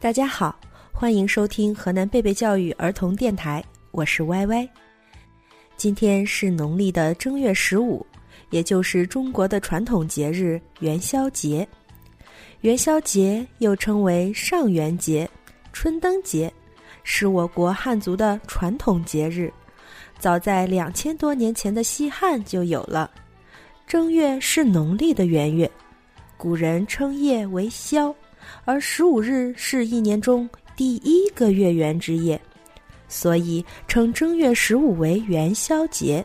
大家好，欢迎收听河南贝贝教育儿童电台，我是歪歪。今天是农历的正月十五，也就是中国的传统节日元宵节。元宵节又称为上元节、春灯节，是我国汉族的传统节日。早在两千多年前的西汉就有了。正月是农历的元月，古人称夜为宵，而十五日是一年中第一个月圆之夜，所以称正月十五为元宵节。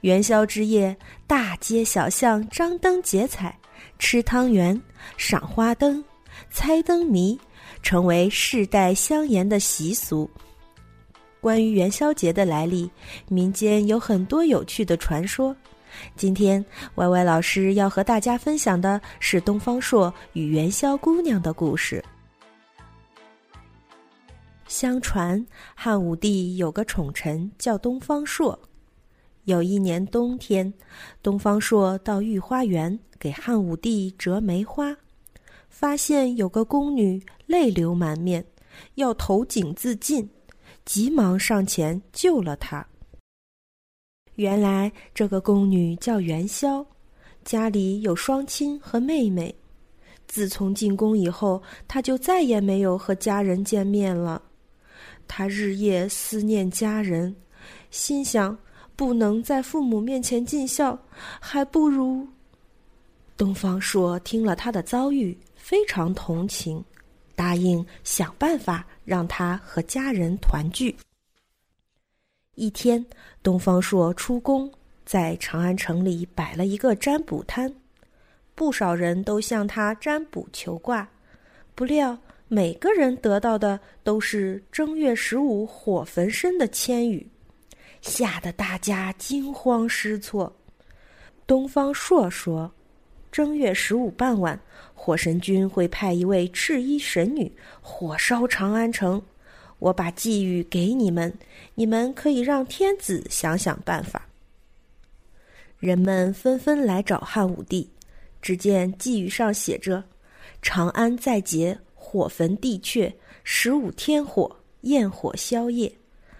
元宵之夜，大街小巷张灯结彩。吃汤圆、赏花灯、猜灯谜，成为世代相沿的习俗。关于元宵节的来历，民间有很多有趣的传说。今天歪歪老师要和大家分享的是东方朔与元宵姑娘的故事。相传汉武帝有个宠臣叫东方朔。有一年冬天，东方朔到御花园给汉武帝折梅花，发现有个宫女泪流满面，要投井自尽，急忙上前救了她。原来这个宫女叫元宵，家里有双亲和妹妹。自从进宫以后，她就再也没有和家人见面了。她日夜思念家人，心想。不能在父母面前尽孝，还不如……东方朔听了她的遭遇，非常同情，答应想办法让她和家人团聚。一天，东方朔出宫，在长安城里摆了一个占卜摊，不少人都向他占卜求卦，不料每个人得到的都是正月十五火焚身的签语。吓得大家惊慌失措。东方朔说：“正月十五傍晚，火神君会派一位赤衣神女火烧长安城。我把寄语给你们，你们可以让天子想想办法。”人们纷纷来找汉武帝。只见寄语上写着：“长安在劫，火焚地阙，十五天火，焰火宵夜。”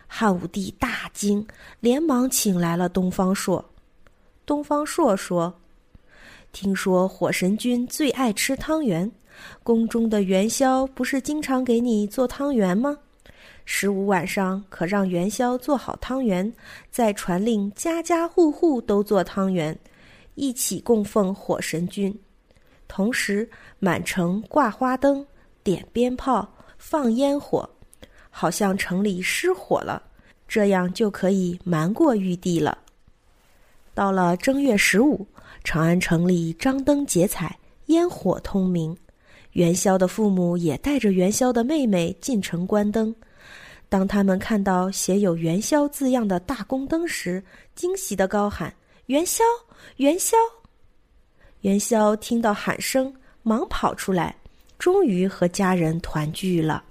汉武帝大惊，连忙请来了东方朔。东方朔说：“听说火神君最爱吃汤圆，宫中的元宵不是经常给你做汤圆吗？十五晚上可让元宵做好汤圆，再传令家家户户都做汤圆，一起供奉火神君。同时满城挂花灯、点鞭炮、放烟火。”好像城里失火了，这样就可以瞒过玉帝了。到了正月十五，长安城里张灯结彩，烟火通明。元宵的父母也带着元宵的妹妹进城观灯。当他们看到写有“元宵”字样的大宫灯时，惊喜的高喊：“元宵，元宵！”元宵听到喊声，忙跑出来，终于和家人团聚了。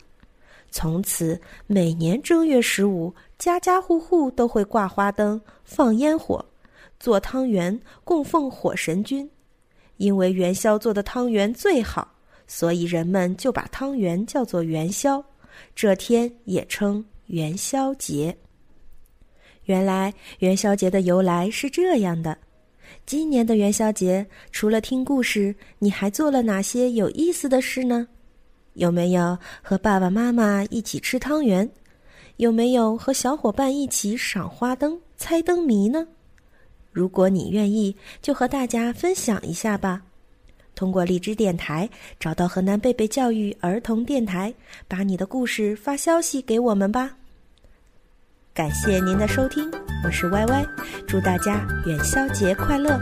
从此，每年正月十五，家家户户都会挂花灯、放烟火、做汤圆供奉火神君。因为元宵做的汤圆最好，所以人们就把汤圆叫做元宵。这天也称元宵节。原来元宵节的由来是这样的：今年的元宵节，除了听故事，你还做了哪些有意思的事呢？有没有和爸爸妈妈一起吃汤圆？有没有和小伙伴一起赏花灯、猜灯谜呢？如果你愿意，就和大家分享一下吧。通过荔枝电台找到河南贝贝教育儿童电台，把你的故事发消息给我们吧。感谢您的收听，我是歪歪，祝大家元宵节快乐！